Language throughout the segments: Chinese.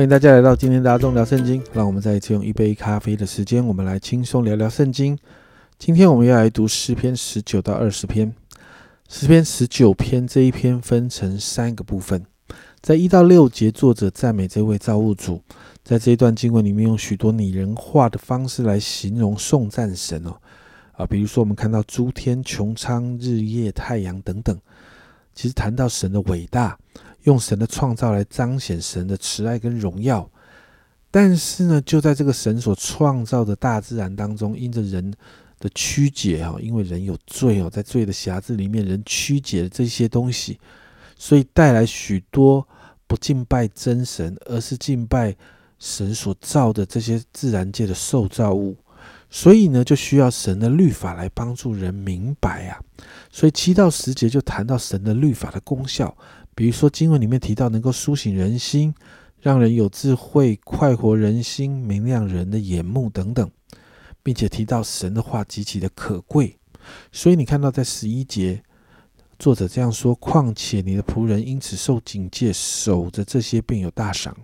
欢迎大家来到今天大众聊圣经。让我们再一次用一杯咖啡的时间，我们来轻松聊聊圣经。今天我们要来读诗篇十九到二十篇。诗篇十九篇这一篇分成三个部分，在一到六节，作者赞美这位造物主。在这一段经文里面，用许多拟人化的方式来形容颂赞神哦。啊，比如说我们看到诸天穹苍、日夜太阳等等，其实谈到神的伟大。用神的创造来彰显神的慈爱跟荣耀，但是呢，就在这个神所创造的大自然当中，因着人的曲解哈，因为人有罪哦，在罪的匣子里面，人曲解了这些东西，所以带来许多不敬拜真神，而是敬拜神所造的这些自然界的受造物，所以呢，就需要神的律法来帮助人明白啊。所以七到十节就谈到神的律法的功效。比如说，经文里面提到能够苏醒人心，让人有智慧，快活人心，明亮人的眼目等等，并且提到神的话极其的可贵。所以你看到在十一节，作者这样说：“况且你的仆人因此受警戒，守着这些便有大赏。”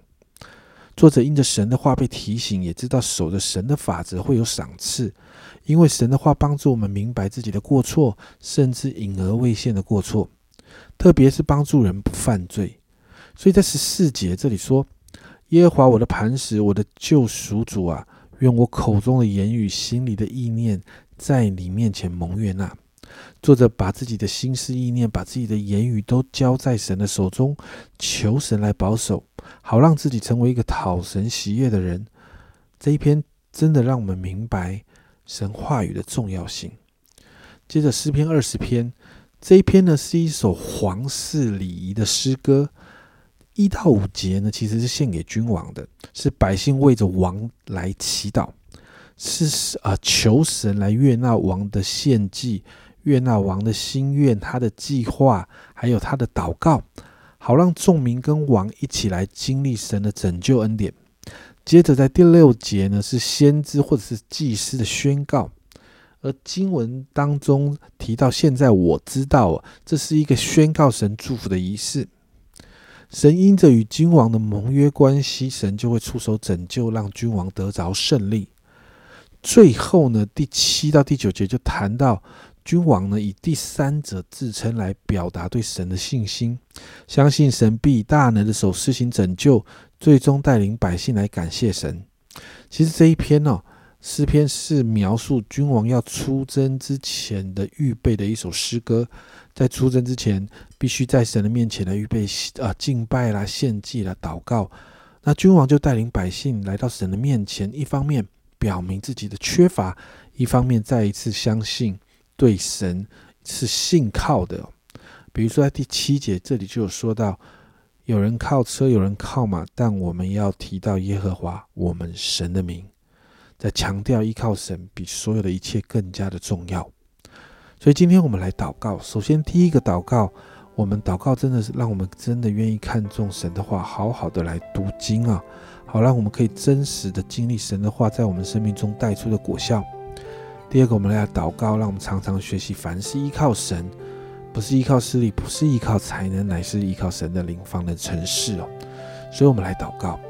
作者因着神的话被提醒，也知道守着神的法则会有赏赐，因为神的话帮助我们明白自己的过错，甚至隐而未现的过错。特别是帮助人不犯罪，所以在十四节这里说：“耶和华我的磐石，我的救赎主啊，愿我口中的言语、心里的意念，在你面前蒙悦纳。”作者把自己的心思意念、把自己的言语都交在神的手中，求神来保守，好让自己成为一个讨神喜悦的人。这一篇真的让我们明白神话语的重要性。接着诗篇二十篇。这一篇呢是一首皇室礼仪的诗歌，一到五节呢其实是献给君王的，是百姓为着王来祈祷，是啊求神来悦纳王的献祭，悦纳王的心愿，他的计划，还有他的祷告，好让众民跟王一起来经历神的拯救恩典。接着在第六节呢是先知或者是祭司的宣告。而经文当中提到，现在我知道，这是一个宣告神祝福的仪式。神因着与君王的盟约关系，神就会出手拯救，让君王得着胜利。最后呢，第七到第九节就谈到，君王呢以第三者自称来表达对神的信心，相信神必以大能的手施行拯救，最终带领百姓来感谢神。其实这一篇呢。诗篇是描述君王要出征之前的预备的一首诗歌，在出征之前，必须在神的面前来预备啊敬拜啦、献祭啦、祷告。那君王就带领百姓来到神的面前，一方面表明自己的缺乏，一方面再一次相信对神是信靠的。比如说在第七节这里就有说到，有人靠车，有人靠马，但我们要提到耶和华我们神的名。在强调依靠神比所有的一切更加的重要，所以今天我们来祷告。首先，第一个祷告，我们祷告真的是让我们真的愿意看重神的话，好好的来读经啊，好让我们可以真实的经历神的话在我们生命中带出的果效。第二个，我们来祷告，让我们常常学习，凡事依靠神，不是依靠势力，不是依靠才能，乃是依靠神的灵方的城市哦。所以，我们来祷告。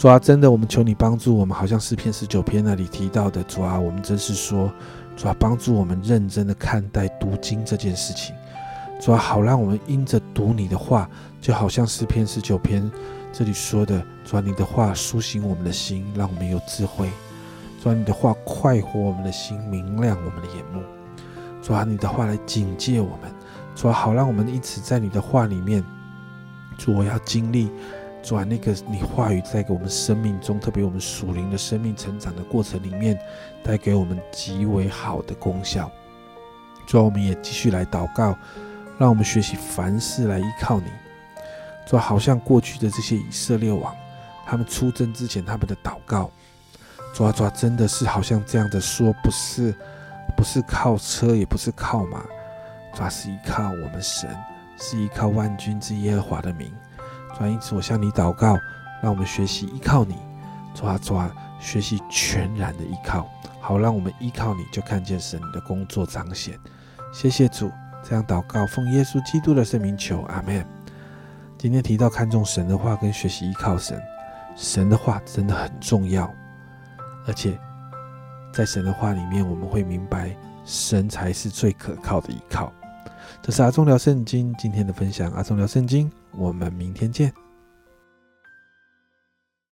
主啊，真的，我们求你帮助我们，好像诗篇十九篇那里提到的，主啊，我们真是说，主啊，帮助我们认真的看待读经这件事情，主啊，好让我们因着读你的话，就好像诗篇十九篇这里说的，主啊，你的话苏醒我们的心，让我们有智慧，主啊，你的话快活我们的心，明亮我们的眼目，主啊，你的话来警戒我们，主啊，好让我们因此在你的话里面，主我要经历。主啊，那个你话语在给我们生命中，特别我们属灵的生命成长的过程里面，带给我们极为好的功效。主啊，我们也继续来祷告，让我们学习凡事来依靠你。主啊，好像过去的这些以色列王，他们出征之前他们的祷告，主啊，主啊，真的是好像这样的说，不是不是靠车，也不是靠马，主啊，是依靠我们神，是依靠万军之耶和华的名。因此，我向你祷告，让我们学习依靠你，抓抓学习全然的依靠，好让我们依靠你就看见神的工作彰显。谢谢主，这样祷告，奉耶稣基督的圣名求，阿门。今天提到看重神的话跟学习依靠神，神的话真的很重要，而且在神的话里面，我们会明白神才是最可靠的依靠。这是阿忠聊圣经今天的分享，阿忠聊圣经，我们明天见。